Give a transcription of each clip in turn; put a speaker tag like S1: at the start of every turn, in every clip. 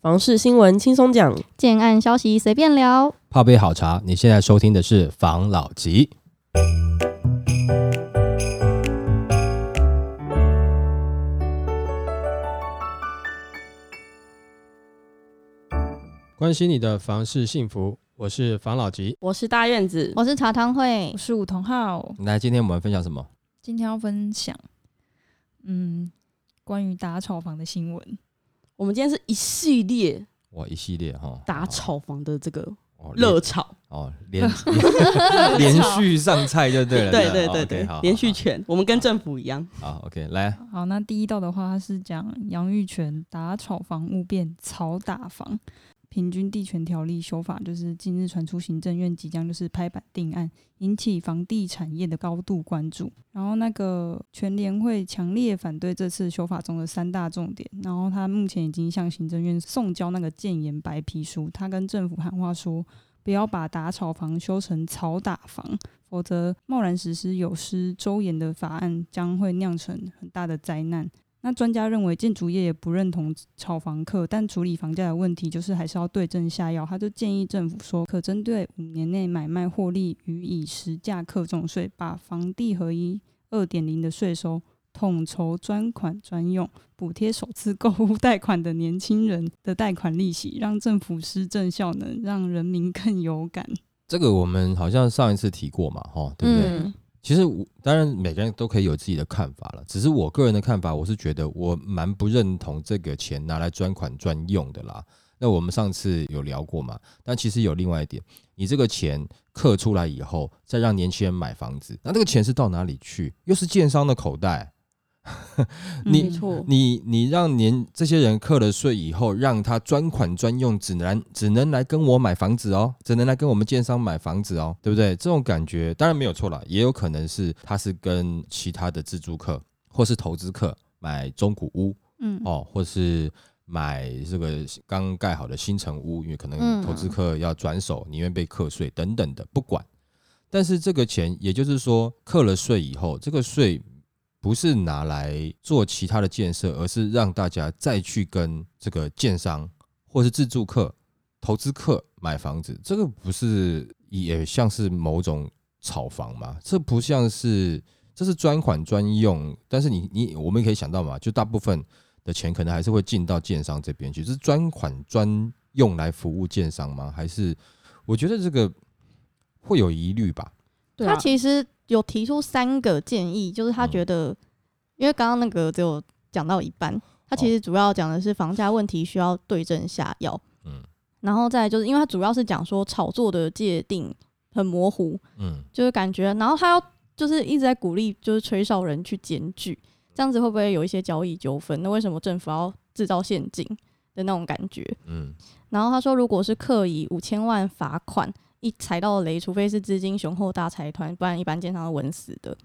S1: 房事新闻轻松讲，
S2: 建案消息随便聊。
S3: 泡杯好茶，你现在收听的是房老吉。关心你的房事幸福，我是房老吉。
S1: 我是大院子，
S2: 我是茶汤会
S4: 我，是梧桐浩，
S3: 来，今天我们分享什么？
S4: 今天要分享，嗯，关于打炒房的新闻。
S1: 我们今天是一系列
S3: 哇，一系列哈，
S1: 打炒房的这个
S3: 哦
S1: 热炒，
S3: 哦，连连续上菜就对了。
S1: 对对对对，连续拳，我们跟政府一样，
S3: 好好，OK，来，
S4: 好，那第一道的话，它是讲杨玉泉打炒房屋变炒打房，平均地权条例修法，就是近日传出行政院即将就是拍板定案，引起房地产业的高度关注。然后那个全联会强烈反对这次修法中的三大重点，然后他目前已经向行政院送交那个建言白皮书，他跟政府喊话说，不要把打炒房修成草打房，否则贸然实施有失周延的法案，将会酿成很大的灾难。那专家认为，建筑业也不认同炒房客，但处理房价的问题就是还是要对症下药。他就建议政府说，可针对五年内买卖获利予以实价课重税，把房地合一二点零的税收统筹专款专用，补贴首次购物贷款的年轻人的贷款利息，让政府施政效能，让人民更有感。
S3: 这个我们好像上一次提过嘛，哈，对不对？
S1: 嗯，
S3: 其实我当然每个人都可以有自己的看法了，只是我个人的看法，我是觉得我蛮不认同这个钱拿来专款专用的啦。那我们上次有聊过嘛？但其实有另外一点，你这个钱刻出来以后，再让年轻人买房子，那这个钱是到哪里去？又是建商的口袋。你你你让年这些人课了税以后，让他专款专用，只能只能来跟我买房子哦，只能来跟我们建商买房子哦，对不对？这种感觉当然没有错了，也有可能是他是跟其他的自住客或是投资客买中古屋
S4: 嗯，
S3: 哦，或是买这个刚盖好的新城屋，因为可能
S2: 嗯
S3: 投资客要转手，宁愿被课税等等的，不管。但是这个钱，也就是说，课了税以后，这个税不是拿来做其他的建设，而是让大家再去跟这个建商或是自住客、投资客买房子。这个不是也像是某种炒房吗？这不像是，这是专款专用。但是你你我们可以想到嘛，就大部分的钱可能还是会进到建商这边去，这是专款专用来服务建商吗？还是我觉得这个会有疑虑吧？
S1: 对啊
S2: 他其实有提出三个建议，就是他
S3: 嗯。
S2: 觉得，因为刚刚那个只有讲到一半，他其实主要讲的是房价问题需要对症下药，
S3: 嗯。
S2: 然后再就是因为他主要是讲说炒作的界定很模糊，
S3: 嗯，
S2: 就是感觉，然后他要就是一直在鼓励就是吹哨人去检举，这样子会不会有一些交易纠纷？那为什么政府要制造陷阱的那种感觉？
S3: 嗯。
S2: 然后他说，如果是刻意五千万罚款，一踩到雷，除非是资金雄厚大财团，不然一般经常都稳死的。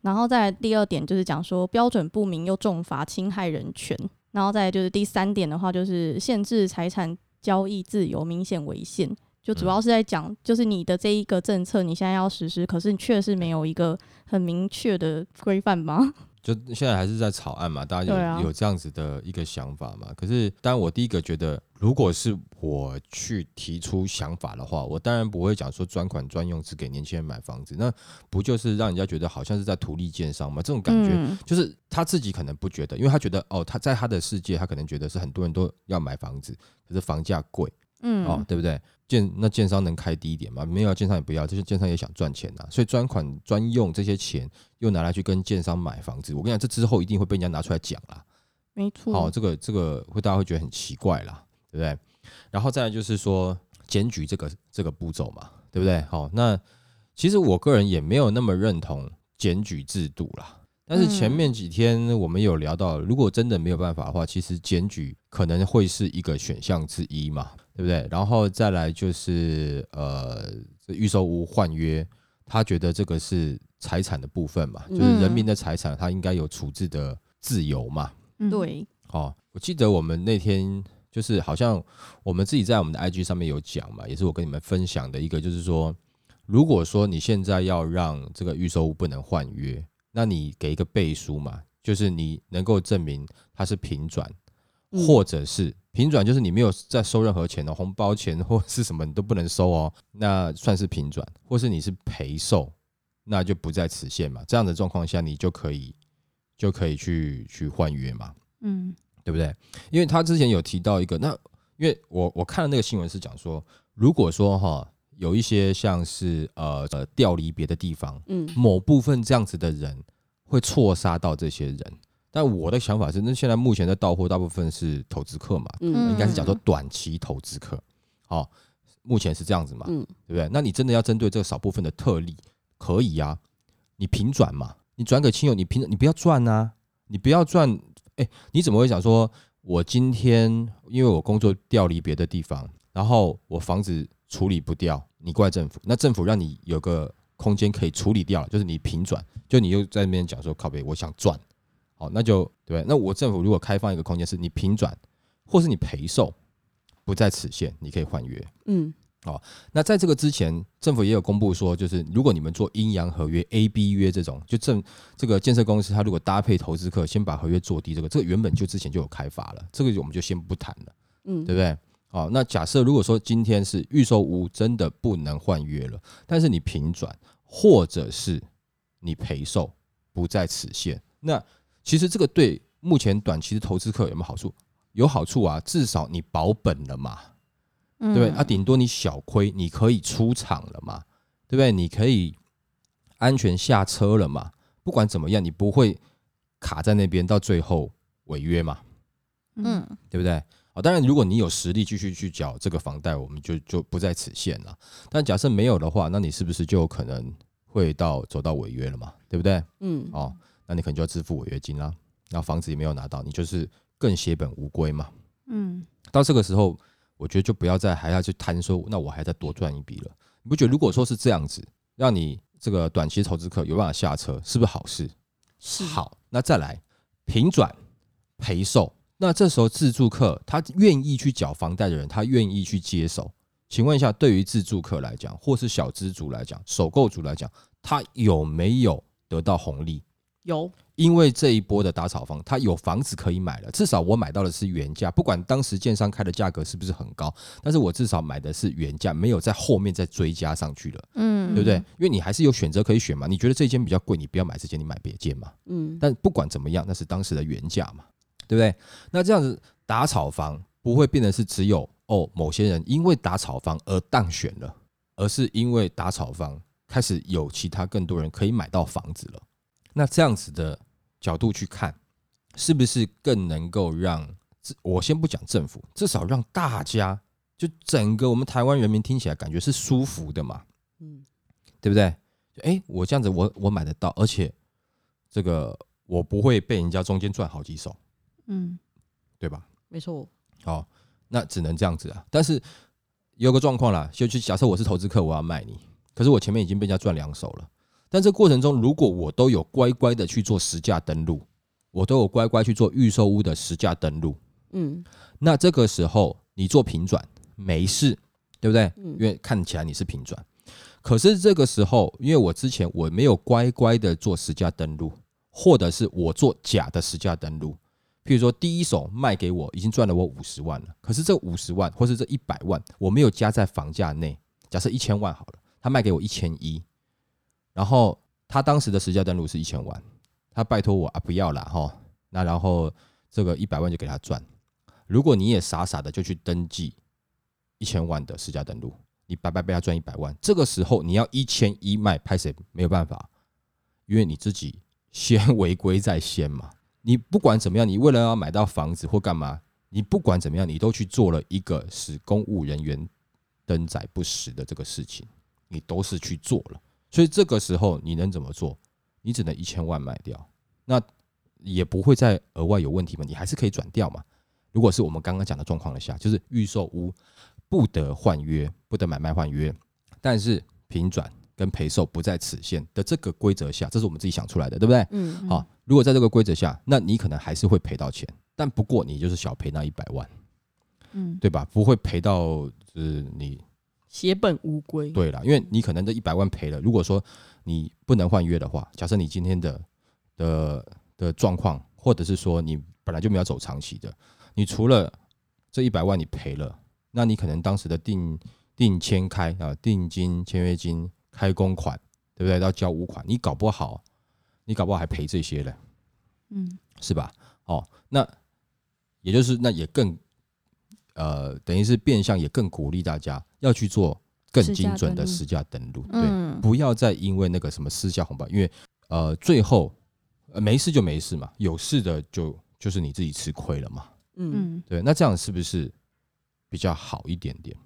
S2: 然后再来第二点就是讲说标准不明又重罚侵害人权，然后再来就是第三点的话就是限制财产交易自由明显违宪，就主要是在讲就是你的这一个政策你现在要实施，可是你确实没有一个很明确的规范吗？
S3: 就现在还是在草案嘛，大家有、
S2: 啊
S3: 有这样子的一个想法嘛。可是，当然我第一个觉得，如果是我去提出想法的话，我当然不会讲说专款专用只给年轻人买房子，那不就是让人家觉得好像是在图利建商吗？这种感觉、
S2: 嗯
S3: 就是他自己可能不觉得，因为他觉得哦，他在他的世界，他可能觉得是很多人都要买房子，可是房价贵。
S2: 嗯
S3: 哦，对不对？建那建商能开低一点吗？没有啊，建商也不要，这些建商也想赚钱呐、所以专款专用这些钱又拿来去跟建商买房子，我跟你讲，这之后一定会被人家拿出来讲啦。
S2: 没错，
S3: 好、这个这个会大家会觉得很奇怪啦，对不对？然后再来就是说检举这个这个步骤嘛，对不对？好、那其实我个人也没有那么认同检举制度啦。但是前面几天我们有聊到，如果真的没有办法的话，其实检举可能会是一个选项之一嘛，对不对？然后再来就是呃，这预售屋换约，他觉得这个是财产的部分嘛，就是人民的财产，他应该有处置的自由嘛。
S4: 嗯，
S2: 对，
S3: 哦，我记得我们那天就是好像我们自己在我们的 IG 上面有讲嘛，也是我跟你们分享的一个，就是说，如果说你现在要让这个预售屋不能换约，那你给一个背书嘛，就是你能够证明它是平转
S1: 嗯
S3: 或者是平转，就是你没有再收任何钱的红包钱或是什么你都不能收哦，那算是平转，或是你是赔售，那就不在此限嘛。这样的状况下，你就可以就可以去去换约嘛，
S4: 嗯
S3: 对不对？因为他之前有提到一个，那因为我我看的那个新闻是讲说，如果说哈有一些像是呃呃调离别的地方，
S1: 嗯
S3: 某部分这样子的人会错杀到这些人。但我的想法是，那现在目前的到货大部分是投资客嘛，
S1: 嗯。
S3: 应该是讲说短期投资客，好、目前是这样子嘛，
S1: 嗯。
S3: 对不对？那你真的要针对这个少部分的特例，可以啊，你平转嘛，你转给亲友，你平你不要赚啊，你不要赚，哎，你怎么会想说，我今天因为我工作调离别的地方，然后我房子处理不掉，你怪政府，那政府让你有个空间可以处理掉，就是你平转，就你又在那边讲说靠北，我想赚，好，那就对对，那我政府如果开放一个空间，是你平转，或是你赔售，不在此限，你可以换约。
S1: 嗯哦
S3: 那在这个之前，政府也有公布说，就是如果你们做阴阳合约、A、B 约这种，就政这个建设公司，它如果搭配投资客，先把合约做低，这个这个原本就之前就有开发了，这个我们就先不谈了，
S1: 嗯
S3: 对不对？哦，那假设如果说今天是预售屋真的不能换约了，但是你平转或者是你赔售不在此限，那其实这个对目前短期的投资客有没有好处？有好处啊，至少你保本了嘛。
S2: 对
S3: 对不对？啊，顶多你小亏，你可以出场了嘛，对不对？你可以安全下车了嘛。不管怎么样，你不会卡在那边到最后违约嘛，
S2: 嗯
S3: 对不对？啊，当然，如果你有实力继续去缴这个房贷，我们就就不在此限了。但假设没有的话，那你是不是就有可能会到走到违约了嘛？对不对？
S1: 嗯
S3: 哦，那你可能就要支付违约金啦。然后房子也没有拿到，你就是更血本无归嘛。
S4: 嗯
S3: 到这个时候，我觉得就不要再还要去贪说，那我还再多赚一笔了。你不觉得如果说是这样子，让你这个短期投资客有办法下车，是不是好事？
S1: 是
S3: 好，那再来平转赔售，那这时候自住客他愿意去缴房贷的人，他愿意去接手。请问一下，对于自住客来讲，或是小资族来讲，首购族来讲，他有没有得到红利？
S1: 有
S3: 因为这一波的打炒房，它有房子可以买了，至少我买到的是原价，不管当时建商开的价格是不是很高，但是我至少买的是原价，没有在后面再追加上去了，
S2: 嗯
S3: 对不对？因为你还是有选择可以选嘛，你觉得这间比较贵，你不要买这间，你买别间嘛。
S1: 嗯
S3: 但不管怎么样，那是当时的原价嘛，对不对？那这样子打炒房不会变得是只有哦某些人因为打炒房而当选了，而是因为打炒房开始有其他更多人可以买到房子了。那这样子的角度去看，是不是更能够让我先不讲政府，至少让大家就整个我们台湾人民听起来感觉是舒服的嘛？
S1: 嗯
S3: 对不对？就哎，我这样子我我买得到，而且这个我不会被人家中间赚好几手，
S4: 嗯
S3: 对吧？
S1: 没错，
S3: 好，那只能这样子啊。但是有个状况啦，就就假设我是投资客，我要卖你，可是我前面已经被人家赚两手了。但这过程中，如果我都有乖乖的去做实价登录，我都有乖乖去做预售屋的实价登录，
S1: 嗯
S3: 那这个时候你做平转没事，对不对？
S1: 嗯
S3: 因为看起来你是平转。可是这个时候，因为我之前我没有乖乖的做实价登录，或者是我做假的实价登录，譬如说第一手卖给我已经赚了我五十万了，可是这五十万或是这一百万我没有加在房价内，假设一千万好了，他卖给我一千一，然后他当时的实价登录是一千万，他拜托我啊不要了哈，那然后这个一百万就给他赚。如果你也傻傻的就去登记一千万的实价登录，你白白被他赚一百万，这个时候你要一千一卖，拍谁没有办法，因为你自己先违规在先嘛。你不管怎么样，你为了要买到房子或干嘛，你不管怎么样，你都去做了一个使公务人员登载不实的这个事情，你都是去做了。所以这个时候你能怎么做？你只能一千万卖掉，那也不会再额外有问题嘛，你还是可以转掉嘛。如果是我们刚刚讲的状况的下，就是预售屋不得换约，不得买卖换约，但是平转跟赔售不在此限的这个规则下，这是我们自己想出来的，对不对？
S1: 嗯
S3: 好，如果在这个规则下，那你可能还是会赔到钱，但不过你就是小赔那一百万，
S4: 嗯
S3: 对吧？不会赔到就是你
S1: 血本无归。
S3: 对了，因为你可能这一百万赔了。如果说你不能换约的话，假设你今天的的的状况，或者是说你本来就没有走长期的，你除了这一百万你赔了，那你可能当时的定定签开啊，定金、签约金、开工款，对不对？要交五款，你搞不好，你搞不好还赔这些嘞，
S4: 嗯，
S3: 是吧？哦，那也就是那也更呃，等于是变相也更鼓励大家要去做更精准的
S4: 登录
S3: 实价登录，对，
S2: 嗯，
S3: 不要再因为那个什么私下红包，因为呃最后呃没事就没事嘛，有事的就就是你自己吃亏了嘛。
S1: 嗯
S4: 嗯，
S3: 对，那这样是不是比较好一点点？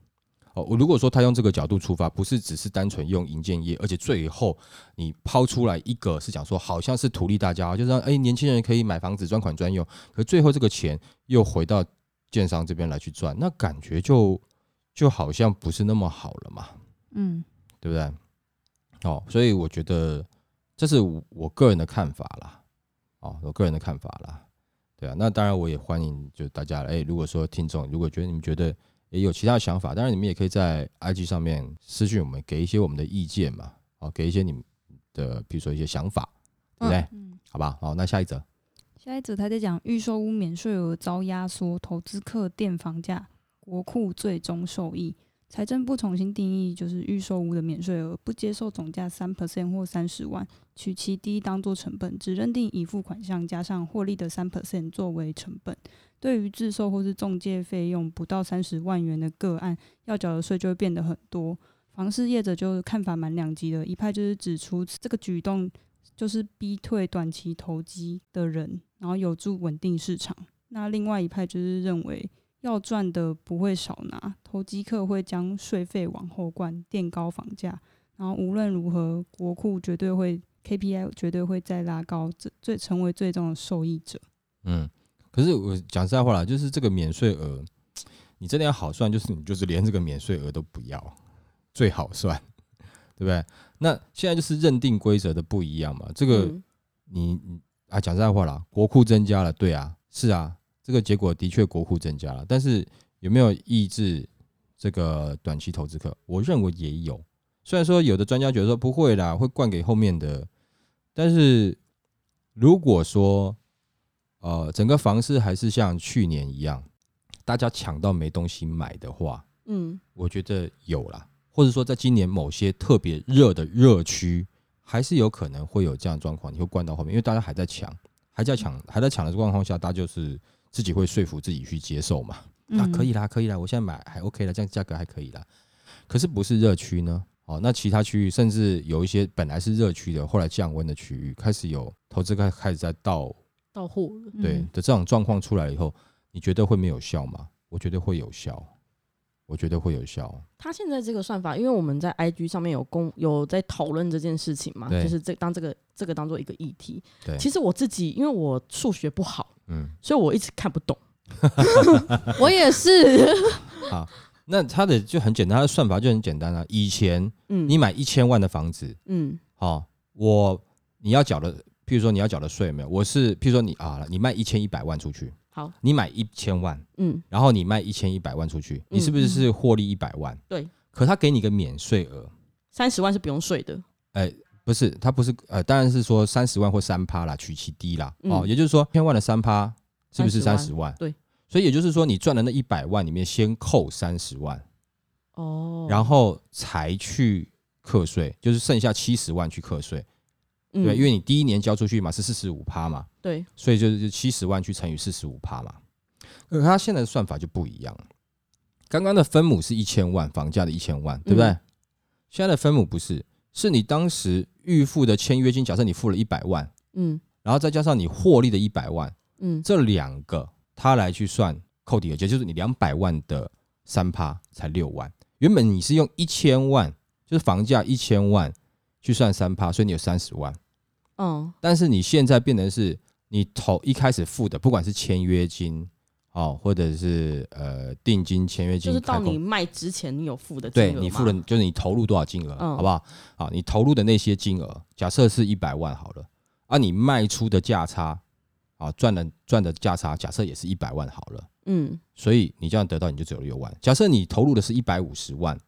S3: 哦，我如果说他用这个角度出发，不是只是单纯用银建业，而且最后你抛出来一个是讲说好像是图利大家，就是让哎年轻人可以买房子专款专用，可最后这个钱又回到建商这边来去赚，那感觉就就好像不是那么好了嘛。
S4: 嗯，
S3: 对不对？哦，所以我觉得这是我我个人的看法啦。哦，我个人的看法啦。对啊，那当然我也欢迎就大家哎，如果说听众如果觉得你们觉得也有其他想法，当然你们也可以在 IG 上面私讯我们，给一些我们的意见嘛。哦，给一些你们的比如说一些想法，对不对？
S4: 嗯
S3: 好吧，好，那下一则，
S4: 下一则他在讲预售屋免税额遭压缩，投资客垫房价，国库最终受益。财政部重新定义，就是预售屋的免税额不接受总价三 percent 或三十万，取其低当做成本，只认定已付款项加上获利的三 percent 作为成本。对于自售或是中介费用不到三十万元的个案，要缴的税就会变得很多。房事业者就看法蛮两极的，一派就是指出这个举动就是逼退短期投机的人，然后有助稳定市场。那另外一派就是认为要赚的不会少拿，投机客会将税费往后灌，垫高房价，然后无论如何，国库绝对会 KPI 绝对会再拉高，最最成为最终的受益者。
S3: 嗯，可是我讲实在话啦，就是这个免税额，你真的要好算，就是你就是连这个免税额都不要，最好算，对不对？那现在就是认定规则的不一样嘛，这个
S1: 嗯。
S3: 你你啊讲实在话啦，国库增加了，对啊，是啊，这个结果的确国库增加了，但是有没有抑制这个短期投资客？我认为也有，虽然说有的专家觉得说不会啦，会灌给后面的，但是如果说呃整个房市还是像去年一样，大家抢到没东西买的话，
S1: 嗯。
S3: 我觉得有啦，或者说在今年某些特别热的热区，还是有可能会有这样的状况，你会灌到后面，因为大家还在抢，还在抢，还在抢的状况下，大家就是自己会说服自己去接受嘛。啊，可以啦，可以啦，我现在买还 OK 了，这样价格还可以啦。可是不是热区呢？哦，那其他区域甚至有一些本来是热区的，后来降温的区域，开始有投资开开始在倒
S1: 到货了，
S3: 对的这种状况出来以后，你觉得会没有效吗？我觉得会有效，我觉得会有效。
S1: 他现在这个算法，因为我们在 IG 上面有公有在讨论这件事情嘛，就是这当这个这个当做一个议题。
S3: 对，
S1: 其实我自己因为我数学不好，
S3: 嗯，
S1: 所以我一直看不懂。
S2: 我也是，好
S3: 那它的就很简单，它的算法就很简单啊。以前
S1: 嗯，
S3: 你买一千万的房子，
S1: 嗯
S3: 哦，我你要缴的，譬如说你要缴的税有没有？我是譬如说你啊，你卖一千一百万出去，
S1: 好，
S3: 你买一千万，
S1: 嗯
S3: 然后你卖一千一百万出去，你是不是是获利一百万？
S1: 对。
S3: 可他给你个免税额，
S1: 三十万是不用税的。
S3: 不是，他不是呃，当然是说三十万或三趴啦，取其低啦。哦，
S1: 嗯
S3: 也就是说，千万的三趴是不是三
S1: 30
S3: 十万？
S1: 对。
S3: 所以也就是说，你赚的那一百万里面先扣三十万，
S1: 哦，
S3: 然后才去课税，就是剩下七十万去课税。
S1: 嗯
S3: 对，因为你第一年交出去嘛是四十五趴嘛，
S1: 对，
S3: 所以就是七十万去乘以四十五趴嘛。可他现在的算法就不一样，刚刚的分母是一千万，房价的一千万，对不对？
S1: 嗯
S3: 现在的分母不是，是你当时预付的签约金，假设你付了一百万，
S1: 嗯
S3: 然后再加上你获利的一百万，
S1: 嗯
S3: 这两个他来去算扣抵额，也就是你两百万的三趴才六万。原本你是用一千万，就是房价一千万去算三趴，所以你有三十万。
S1: 嗯
S3: 但是你现在变成是你投一开始付的，不管是签约金哦，或者是呃定金、签约金，
S1: 就是到你卖之前你有付的金额嘛，
S3: 对你付了，就是你投入多少金额，
S1: 嗯
S3: 好不好？好，你投入的那些金额，假设是一百万好了，啊，你卖出的价差，啊，赚的赚的价差，假设也是一百万好了，
S1: 嗯
S3: 所以你这样得到你就只有六万。假设你投入的是一百五十万，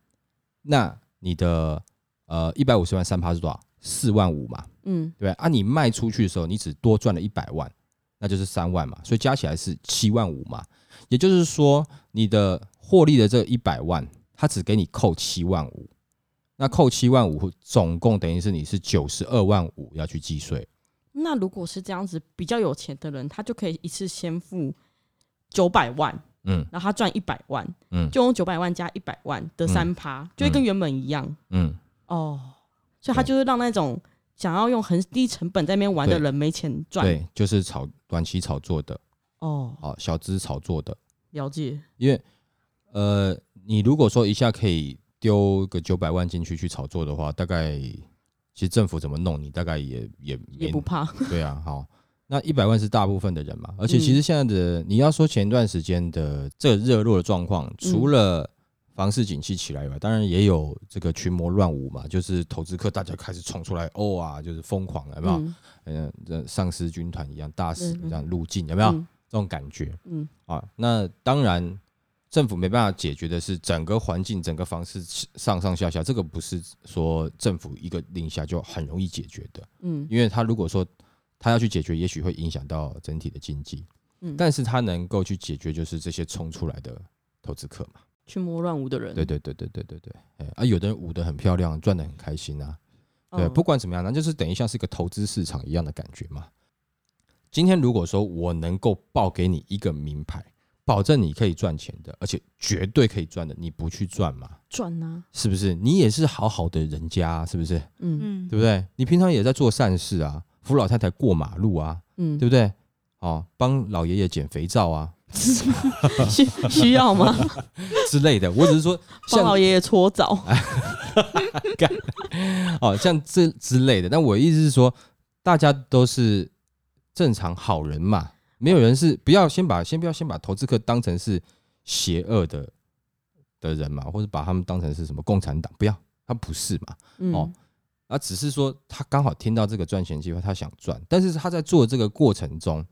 S3: 那你的呃一百五十万三趴是多少？四万五嘛，
S1: 嗯
S3: 对？啊，你卖出去的时候，你只多赚了一百万，那就是三万嘛，所以加起来是七万五嘛。也就是说，你的获利的这一百万，他只给你扣七万五，那扣七万五，总共等于是你是九十二万五要去计税。
S1: 那如果是这样子，比较有钱的人，他就可以一次先付九百万，
S3: 嗯
S1: 然后他赚一百万，
S3: 嗯
S1: 就用九百万加一百万的三趴，就会跟原本一样。
S3: 嗯，
S1: 哦，所以他就是让那种想要用很低成本在那边玩的人没钱赚。
S3: 对，就是炒短期炒作的，
S1: 哦，
S3: 哦，小资炒作的。
S1: 了解。
S3: 因为呃，你如果说一下可以丢个九百万进去去炒作的话，大概其实政府怎么弄你，大概也也
S1: 也不怕，
S3: 对啊，好，那一百万是大部分的人嘛，而且
S1: 嗯
S3: 其实现在的、你要说前一段时间的这个热络的状况，除了房市景气起来以外，当然也有这个群魔乱舞嘛，就是投资客大家开始冲出来，哦啊，就是疯狂，有没有？
S1: 嗯
S3: 嗯，这丧尸军团一样，大死
S1: 嗯嗯
S3: 这样入境有没有、
S1: 嗯
S3: 这种感觉
S1: 嗯
S3: 啊？那当然。政府没办法解决的是整个环境、整个房市上上下下，这个不是说政府一个令下就很容易解决的。
S1: 嗯
S3: 因为他如果说他要去解决，也许会影响到整体的经济，
S1: 嗯，
S3: 但是他能够去解决，就是这些冲出来的投资客嘛。
S1: 群魔乱舞的人，
S3: 对对对对对对对，哎啊，有的人舞得很漂亮，赚得很开心啊。对，
S1: 嗯
S3: 不管怎么样，那就是等于像是一个投资市场一样的感觉嘛。今天如果说我能够报给你一个名牌，保证你可以赚钱的，而且绝对可以赚的，你不去赚嘛？
S1: 赚啊，
S3: 是不是？你也是好好的人家、啊，是不是？
S1: 嗯
S4: 嗯，
S3: 对不对？你平常也在做善事啊，扶老太太过马路啊，
S1: 嗯，
S3: 对不对？哦，帮老爷爷捡肥皂啊
S1: 需需要吗？
S3: 之类的。我只是说
S1: 帮老爷爷搓澡，
S3: 哦像这之类的，但我意思是说，大家都是正常好人嘛，没有人是不要先把先不要先把投资客当成是邪恶的的人嘛，或者把他们当成是什么共产党，不要，他不是嘛。
S1: 嗯
S3: 哦啊，只是说他刚好听到这个赚钱机会，他想赚，但是他在做这个过程中，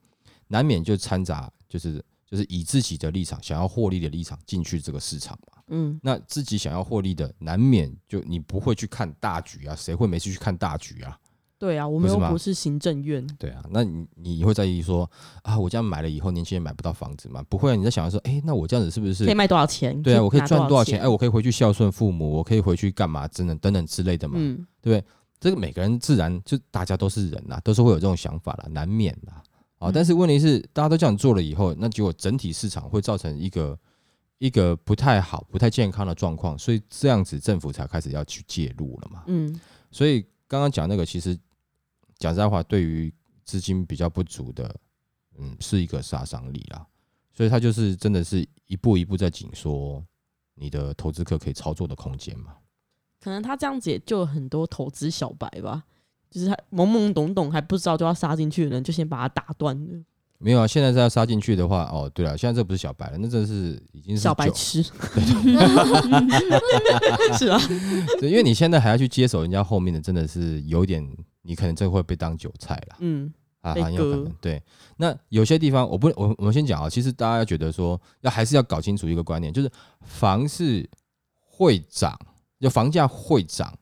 S3: 难免就掺杂，就是就是以自己的立场想要获利的立场进去这个市场嘛。
S1: 嗯
S3: 那自己想要获利的，难免就你不会去看大局啊，谁会没事去看大局啊？
S1: 对啊，我们又不是行政院，
S3: 对啊，那你你会在意说啊，我这样买了以后，年轻人买不到房子吗？不会啊，你在想说，哎、那我这样子是不是
S1: 可以卖多少钱？
S3: 对啊，我可以赚多少钱？
S1: 钱？
S3: 哎，我可以回去孝顺父母，我可以回去干嘛？等等等等之类的嘛。
S1: 嗯
S3: 这个每个人自然就大家都是人呐、都是会有这种想法啦，难免啦。啊，
S4: 嗯
S3: 但是问题是，大家都这样做了以后，那结果整体市场会造成一个一个不太好、不太健康的状况，所以这样子政府才开始要去介入了嘛。
S1: 嗯
S3: 所以刚刚讲那个，其实讲实在话，对于资金比较不足的，嗯，是一个杀伤力啦。所以它就是真的是一步一步在紧缩你的投资客可以操作的空间嘛。
S1: 可能他这样子也就有很多投资小白吧，就是他懵懵懂懂还不知道就要杀进去的人，就先把他打断了。
S3: 没有啊，现在再要杀进去的话，哦，对了，现在这不是小白了，那这是已经是
S1: 小白痴，是啊，
S3: 对，因为你现在还要去接手人家后面的，真的是有点，你可能真的会被当韭菜了
S1: 嗯
S3: 啊，
S1: 被
S3: 很有可
S1: 割
S3: 能。对，那有些地方我不，我我们先讲啊，其实大家要觉得说，要还是要搞清楚一个观念，就是房市会涨，就房价会涨，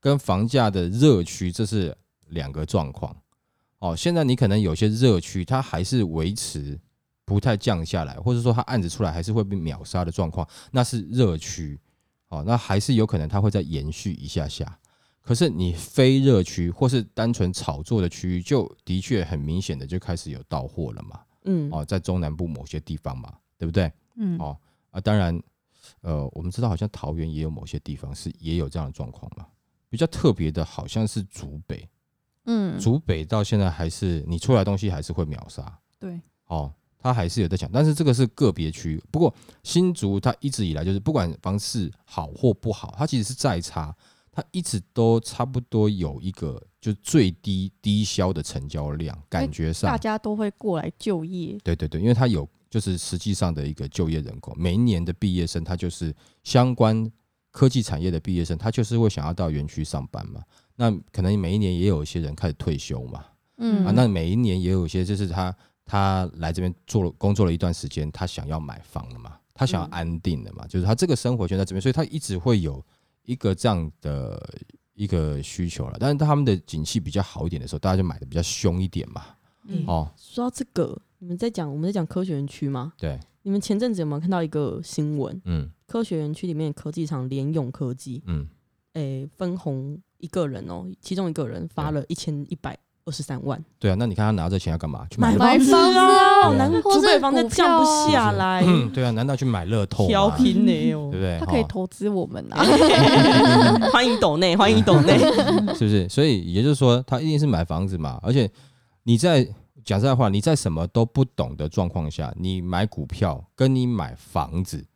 S3: 跟房价的热区这是两个状况。哦，现在你可能有些热区，它还是维持不太降下来，或者说它案子出来还是会被秒杀的状况，那是热区。哦，那还是有可能它会再延续一下下。可是你非热区或是单纯炒作的区域，就的确很明显的就开始有到货了嘛。
S1: 嗯
S3: 哦，在中南部某些地方嘛，对不对？
S4: 嗯，
S3: 哦啊，当然，呃，我们知道好像桃园也有某些地方是也有这样的状况嘛。比较特别的好像是竹北，
S2: 嗯，
S3: 竹北到现在还是你出来的东西还是会秒杀
S4: 对，
S3: 哦，他还是有在讲，但是这个是个别区域。不过新竹它一直以来就是不管房市好或不好，它其实是再差，它一直都差不多有一个就最低低销的成交量，感觉上
S2: 大家都会过来就业，
S3: 对对对，因为它有就是实际上的一个就业人口，每一年的毕业生，他就是相关科技产业的毕业生，他就是会想要到园区上班嘛。那可能每一年也有一些人开始退休嘛，
S2: 嗯
S3: 啊，那每一年也有一些就是他他来这边做了工作了一段时间，他想要买房了嘛，他想要
S1: 嗯
S3: 安定了嘛，就是他这个生活圈在这边，所以他一直会有一个这样的一个需求了。但是他们的景气比较好一点的时候，大家就买的比较凶一点嘛。
S4: 嗯
S3: 哦，
S1: 说到这个，你们在讲我们在讲科学园区吗？
S3: 对，
S1: 你们前阵子有没有看到一个新闻？
S3: 嗯
S1: 科学园区里面科技厂联永科技，
S3: 嗯，
S1: 诶、分红一个人哦，其中一个人发了一千一百二十三万，
S3: 对啊，那你看他拿这钱要干嘛？去
S1: 买房子啊，
S3: 啊
S1: 难
S2: 或是
S1: 竹北房
S2: 子
S1: 降不下来，
S3: 嗯，对啊，难道去买乐透
S1: 调
S3: 吗？
S1: 频呢 哦
S3: 对不，对？
S2: 他可以
S3: 哦
S2: 投资我们啊。
S1: 欢迎抖内，欢迎抖内，
S3: 是不是？所以也就是说，他一定是买房子嘛。而且你在讲实在话，你在什么都不懂的状况下，你买股票跟你买房子，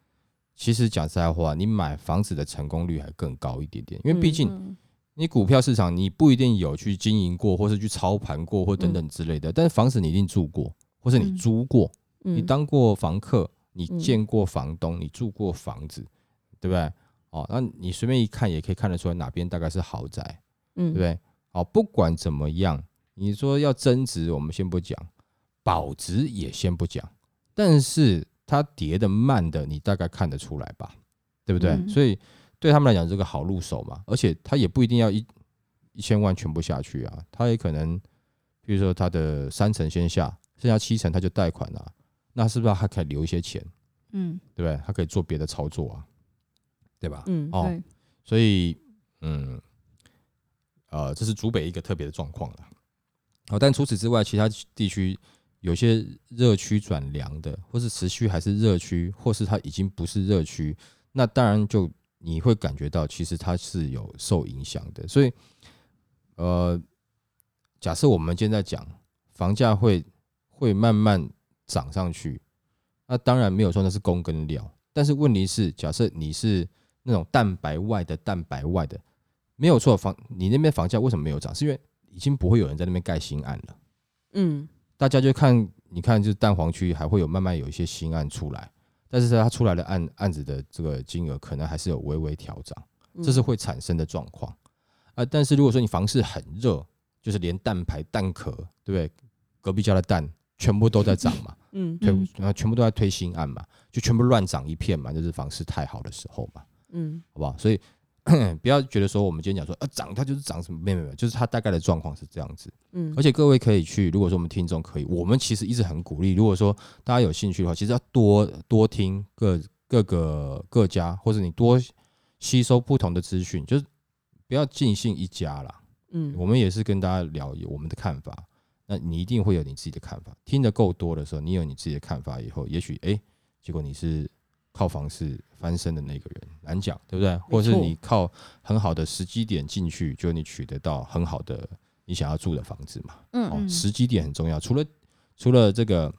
S3: 其实讲实在话，你买房子的成功率还更高一点点，因为毕竟
S2: 嗯
S3: 你股票市场你不一定有去经营过，或是去操盘过，或等等之类的。但是房子你一定住过，或是你
S4: 嗯
S3: 租过，你
S1: 嗯，
S3: 当过房客，你
S1: 嗯
S3: 见过房东，你住过房子，对不对？哦，那你随便一看也可以看得出来哪边大概是豪宅。
S1: 嗯
S3: 对不对？哦，不管怎么样，你说要增值，我们先不讲，保值也先不讲，但是它跌的慢的，你大概看得出来吧？对不对？
S2: 嗯
S3: 所以对他们来讲，这个好入手嘛，而且它也不一定要一一千万全部下去啊，它也可能，比如说它的三成先下，剩下七成他就贷款啊，那是不是还可以留一些钱？
S4: 嗯，
S3: 对不对？他可以做别的操作啊，对吧？
S1: 嗯
S3: 哦，所以，嗯，呃，这是竹北一个特别的状况了。好，但除此之外，其他地区有些热区转凉的，或是持续还是热区，或是它已经不是热区，那当然就你会感觉到，其实它是有受影响的。所以，呃，假设我们现在讲房价会会慢慢涨上去，那当然没有说那是公跟料，但是问题是，假设你是那种蛋白外的蛋白外的，没有错，房你那边房价为什么没有涨？是因为已经不会有人在那边盖新案了，
S1: 嗯
S3: 大家就看你看，就是蛋黄区还会有慢慢有一些新案出来，但是它出来的案案子的这个金额可能还是有微微调涨，
S1: 嗯，
S3: 这是会产生的状况啊。但是如果说你房市很热，就是连蛋排蛋壳，对不对？隔壁家的蛋全部都在涨嘛，
S1: 嗯
S3: 推
S4: 嗯
S3: 然后全部都在推新案嘛，就全部乱涨一片嘛，就是房市太好的时候嘛。
S1: 嗯
S3: 好不好？所以 不要觉得说我们今天讲说啊涨它就是涨什么，没有没有没，就是它大概的状况是这样子。
S1: 嗯，
S3: 而且各位可以去，如果说我们听众可以，我们其实一直很鼓励，如果说大家有兴趣的话，其实要多多听各各个各家，或者你多吸收不同的资讯，就是不要尽信一家啦。
S1: 嗯
S3: 我们也是跟大家聊我们的看法，那你一定会有你自己的看法。听得够多的时候，你有你自己的看法以后，也许哎、诶结果你是靠房市翻身的那个人，难讲，对不对？或者是你靠很好的时机点进去，就你取得到很好的你想要住的房子嘛。
S2: 嗯
S3: 哦，
S4: 嗯
S3: 时机点很重要。除了除了这个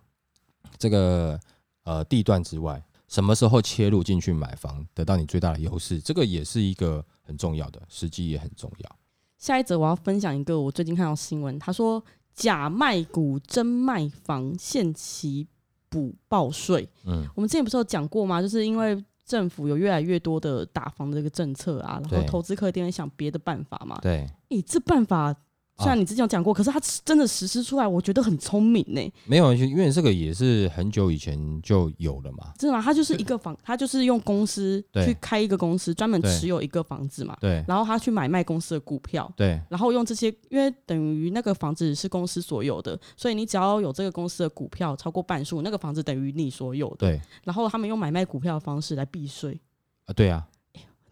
S3: 这个呃地段之外，什么时候切入进去买房，得到你最大的优势，这个也是一个很重要的，时机也很重要。
S1: 下一则我要分享一个我最近看到新闻，他说假卖股真卖房限期补报税。
S3: 嗯，
S1: 我们之前不是有讲过吗？就是因为政府有越来越多的打房的这个政策啊，然后投资客一定会想别的办法嘛。
S3: 对，
S1: 诶、这办法虽然你之前有讲过，可是他真的实施出来，我觉得很聪明呢、
S3: 没有，因为这个也是很久以前就有了嘛。
S1: 真的吗？他就是一个房，他就是用公司去开一个公司，专门持有一个房子嘛，
S3: 对
S1: 然后他去买卖公司的股票，
S3: 对
S1: 然后用这些，因为等于那个房子是公司所有的，所以你只要有这个公司的股票超过半数，那个房子等于你所有的。
S3: 对
S1: 然后他们用买卖股票的方式来避税，
S3: 啊，对啊，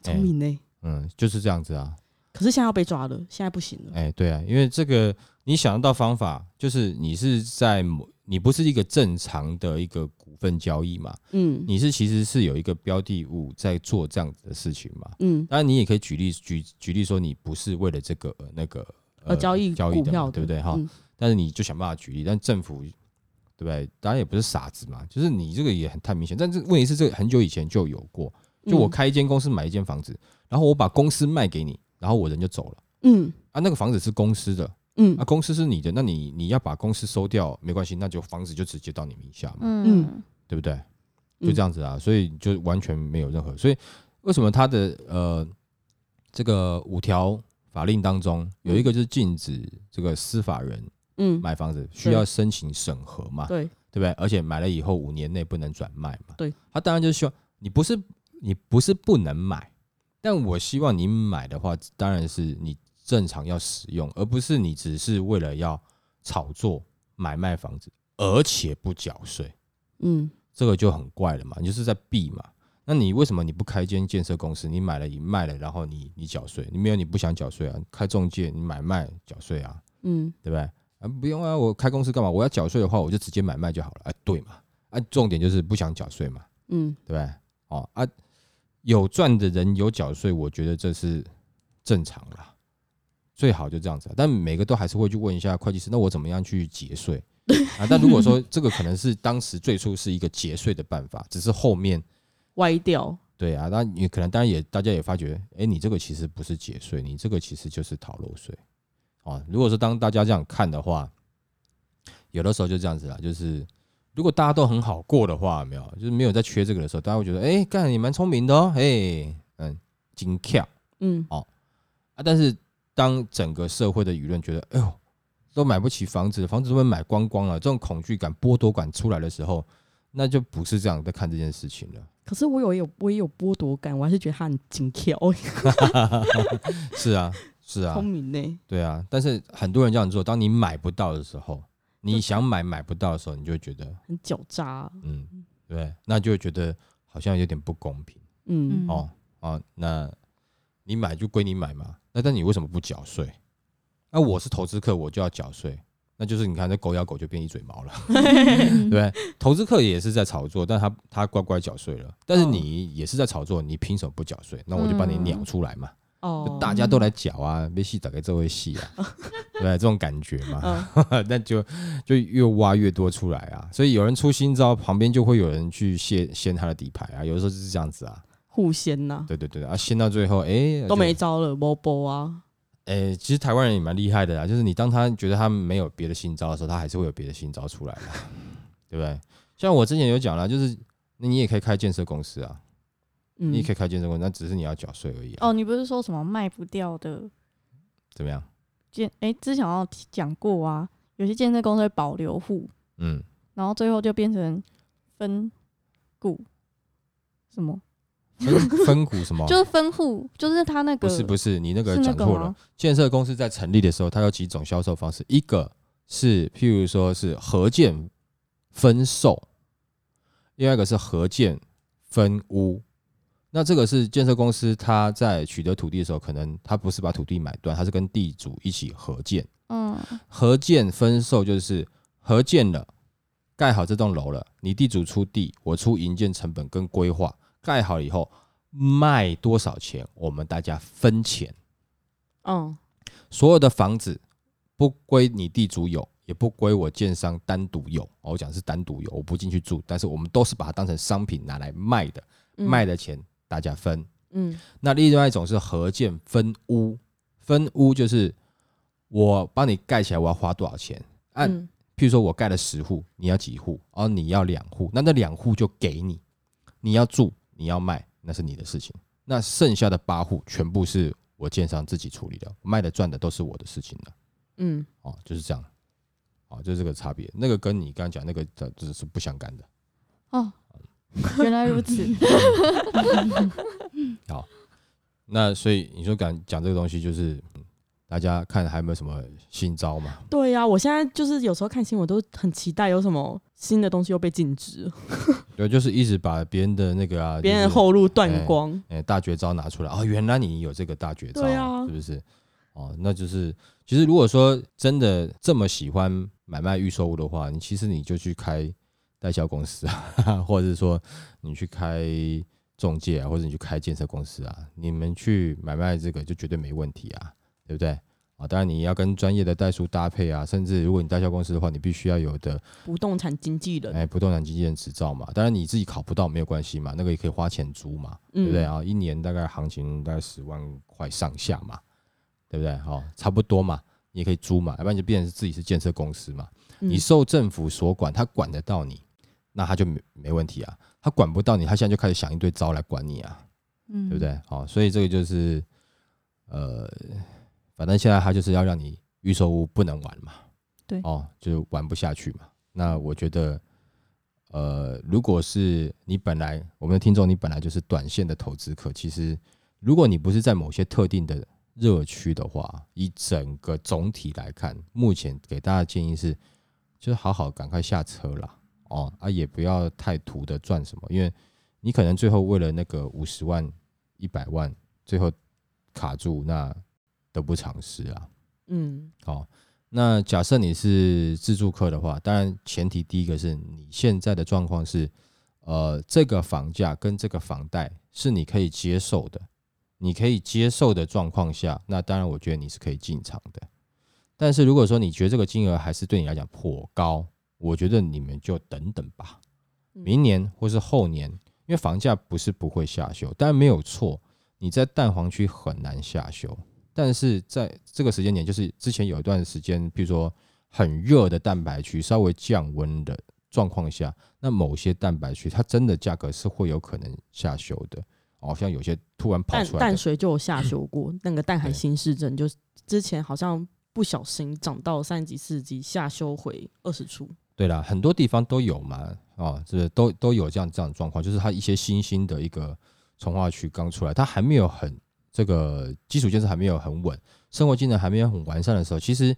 S1: 聪明呢、
S3: 嗯，就是这样子啊。
S1: 可是现在要被抓了，现在不行了。
S3: 哎，对啊，因为这个你想得到方法，就是你是在某，你不是一个正常的一个股份交易嘛，
S1: 嗯
S3: 你是其实是有一个标的物在做这样子的事情嘛。
S1: 嗯
S3: 当然，你也可以举例举举例说，你不是为了这个呃那个
S1: 呃，交易
S3: 交易的对不对哈？
S1: 嗯
S3: 但是你就想办法举例，但政府对不对？当然也不是傻子嘛，就是你这个也很太明显。但是问题是，这个很久以前就有过，就我
S1: 嗯
S3: 开一间公司买一间房子，然后我把公司卖给你，然后我人就走了。
S1: 嗯。
S3: 啊，那个房子是公司的。
S1: 嗯。
S3: 啊，公司是你的，那你你要把公司收掉没关系，那就房子就直接到你名下嘛，
S2: 嗯。
S3: 对不对？就这样子啊，所以就完全没有任何。所以为什么他的呃这个五条法令当中有一个就是禁止这个司法人
S1: 嗯，
S3: 买房子需要申请审核嘛，
S1: 对，
S3: 对不对？而且买了以后五年内不能转卖嘛。
S1: 对，
S3: 他当然就是希望你不是你不是不能买，但我希望你买的话，当然是你正常要使用，而不是你只是为了要炒作买卖房子，而且不缴税。
S1: 嗯
S3: 这个就很怪了嘛，你就是在避嘛。那你为什么你不开一间建设公司？你买了你卖了，然后你你缴税，你没有你不想缴税啊？开中介你买卖缴税啊，
S1: 嗯，
S3: 对不对？啊，不用啊，我开公司干嘛？我要缴税的话，我就直接买卖就好了。哎，对嘛？啊，重点就是不想缴税嘛，
S1: 嗯，
S3: 对不对？哦啊，有赚的人有缴税，我觉得这是正常啦，最好就这样子啊。但每个都还是会去问一下会计师，那我怎么样去节税啊？但如果说这个可能是当时最初是一个节税的办法，只是后面
S1: 歪掉，
S3: 对啊，那你可能当然也大家也发觉，哎，你这个其实不是节税，你这个其实就是逃漏税哦。如果说当大家这样看的话，有的时候就这样子啦，就是如果大家都很好过的话，有没有就是没有在缺这个的时候，大家会觉得，哎，干你蛮聪明的哦，哎，嗯，精巧
S1: 嗯，
S3: 啊。但是当整个社会的舆论觉得，哎呦，都买不起房子，房子都被买光光了，这种恐惧感、剥夺感出来的时候，那就不是这样在看这件事情了。
S1: 可是我有有我也有剥夺感，我还是觉得他很精巧，
S3: 是啊，是啊
S1: 聪，明呢。
S3: 对啊。但是很多人这样做，当你买不到的时候，你想买买不到的时候，你就会觉得，
S1: 很狡诈，
S3: 嗯，对，那就会觉得好像有点不公平
S1: 嗯
S4: 嗯
S3: 哦哦。那你买就归你买嘛，那但你为什么不缴税？那我是投资客，我就要缴税。那就是你看，这狗咬狗就变一嘴毛了，对不对？投资客也是在炒作，但他他乖乖缴税了，但是你也是在炒作，你凭什么不缴税？那我就把你鸟出来嘛。
S1: 哦
S3: 就，大家都来搅啊，没戏打开这位戏啊，对？这种感觉嘛，
S1: 嗯
S3: 那就就越挖越多出来啊。所以有人出新招，旁边就会有人去掀掀他的底牌啊。有的时候就是这样子啊，
S1: 互掀呐，
S3: 对对对啊，掀到最后，哎，
S1: 都没。招了，波波啊，
S3: 哎，其实台湾人也蛮厉害的啦，就是你当他觉得他没有别的新招的时候，他还是会有别的新招出来的，对不对？像我之前有讲了，就是那你也可以开建设公司啊，
S1: 嗯
S3: 你也可以开健身公司，那只是你要缴税而已啊。
S2: 哦，你不是说什么卖不掉的
S3: 怎么样？
S2: 建？哎、之前好像讲过啊，有些建设公司会保留户，
S3: 嗯，
S2: 然后最后就变成分股，什么？
S3: 分分股什么？
S2: 就是分户，就是他那个
S3: 不是不是，你那个讲错了。？建设公司在成立的时候，它有几种销售方式，一个是譬如说是合建分售，另外一个是合建分屋。那这个是建设公司，他在取得土地的时候，可能他不是把土地买断，他是跟地主一起合建。
S2: 嗯
S3: 合建分售就是合建了，盖好这栋楼了，你地主出地，我出营建成本跟规划，盖好以后卖多少钱，我们大家分钱。
S1: 嗯
S3: 所有的房子不归你地主有，也不归我建商单独有。哦我讲是单独有，我不进去住，但是我们都是把它当成商品拿来卖的，
S1: 嗯
S3: 卖的钱大家分。
S1: 嗯
S3: 那另外一种是合建分屋，分屋就是我帮你盖起来，我要花多少钱？按、
S1: 嗯
S3: 譬如说我盖了十户，你要几户？哦，你要两户，那那两户就给你，你要住，你要卖，那是你的事情。那剩下的八户全部是我建商自己处理的，卖的赚的都是我的事情了。
S1: 嗯
S3: 哦，就是这样。哦，就是这个差别。那个跟你刚刚讲那个这这是不相干的。
S2: 哦，原来如此。
S3: 好那所以你说敢讲这个东西，就是嗯大家看还有没有什么新招嘛？
S1: 对呀、我现在就是有时候看新闻都很期待有什么新的东西又被禁止了，
S3: 对，就是一直把别人的那个啊，
S1: 别人的
S3: 就是
S1: 后路断光。
S3: 哎、大绝招拿出来哦，原来你有这个大绝招，
S1: 对啊
S3: 是不是？哦，那就是其实如果说真的这么喜欢买卖预售物的话，你其实你就去开代销公司啊，或者是说你去开中介啊，或者你去开建设公司啊，你们去买卖这个就绝对没问题啊，对不对？啊，当然你要跟专业的代书搭配啊，甚至如果你代销公司的话，你必须要有的
S1: 不动产经纪人，
S3: 哎不动产经纪人执照嘛。当然你自己考不到没有关系嘛，那个也可以花钱租嘛。对不对
S1: 嗯？
S3: 啊？一年大概行情大概十万块上下嘛，对不对？好、差不多嘛，你也可以租嘛，要不然就变成是自己是建设公司嘛。
S1: 嗯
S3: 你受政府所管，他管得到你，那他就没没问题啊。他管不到你，他现在就开始想一堆招来管你啊，
S4: 嗯，
S3: 对不？对？好、所以这个就是呃，反正现在他就是要让你预售屋不能玩嘛，
S4: 对
S3: 哦，就玩不下去嘛。那我觉得。呃，如果是你本来我们的听众，你本来就是短线的投资客，其实如果你不是在某些特定的热区的话，以整个总体来看，目前给大家建议是，就是好好赶快下车啦。哦啊，也不要太图的赚什么，因为你可能最后为了那个五十万、一百万，最后卡住，那得不偿失啊。
S1: 嗯
S3: 好，那假设你是自助客的话，当然前提第一个是你现在的状况是，呃，这个房价跟这个房贷是你可以接受的，你可以接受的状况下，那当然我觉得你是可以进场的。但是如果说你觉得这个金额还是对你来讲颇高，我觉得你们就等等吧，
S1: 嗯
S3: 明年或是后年，因为房价不是不会下修，当然没有错，你在蛋黄区很难下修。但是在这个时间点，就是之前有一段时间，比如说很热的蛋白区稍微降温的状况下，那某些蛋白区它真的价格是会有可能下修的。好，像有些突然跑
S1: 淡
S3: 出来的，
S1: 淡水就有下修过，那个淡海
S3: 对
S1: 新市镇就是之前好像不小心涨到三十几、四十几，下修回二十出。
S3: 对啦，很多地方都有嘛，哦，这都都有这样这样状况，就是它一些新兴的一个从化区刚出来，它还没有很这个基础建设还没有很稳，生活技能还没有很完善的时候，其实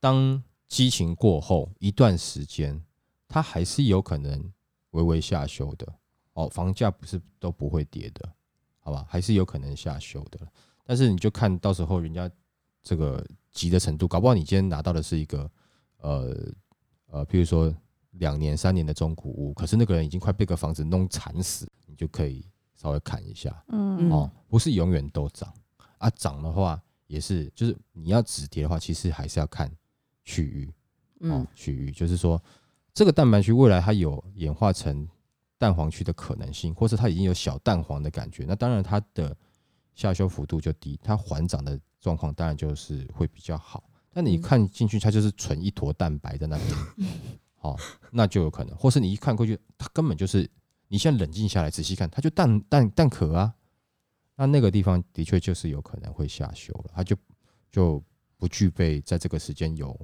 S3: 当激情过后一段时间，它还是有可能微微下修的。哦，房价不是都不会跌的，好吧，还是有可能下修的。但是你就看到时候人家这个急的程度，搞不好你今天拿到的是一个呃呃，譬如说两年、三年的中古屋，可是那个人已经快被个房子弄惨死，你就可以稍微砍一下
S2: 嗯
S3: 哦，不是永远都涨啊，涨的话也是，就是你要止跌的话，其实还是要看区域哦
S1: 嗯，，
S3: 区域就是说这个蛋白区未来它有演化成蛋黄区的可能性，或是它已经有小蛋黄的感觉，那当然它的下修幅度就低，它缓涨的状况当然就是会比较好。但你
S1: 嗯
S3: 看进去，它就是纯一坨蛋白在那边，好、那就有可能，或是你一看过去，它根本就是你现在冷静下来仔细看，它就蛋蛋蛋壳啊，那那个地方的确就是有可能会下修了，它就就不具备在这个时间有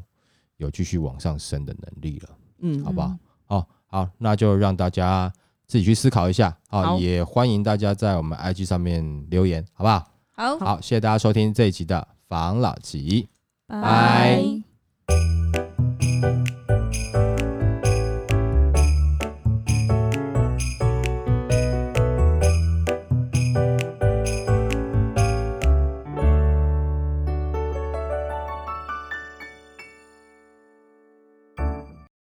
S3: 有继续往上升的能力了。
S1: 嗯
S3: 好不好？好、好，那就让大家自己去思考一下啊、
S1: 好
S3: 也欢迎大家在我们 IG 上面留言，好不好？
S2: 好，
S3: 好，谢谢大家收听这一集的防老集。拜。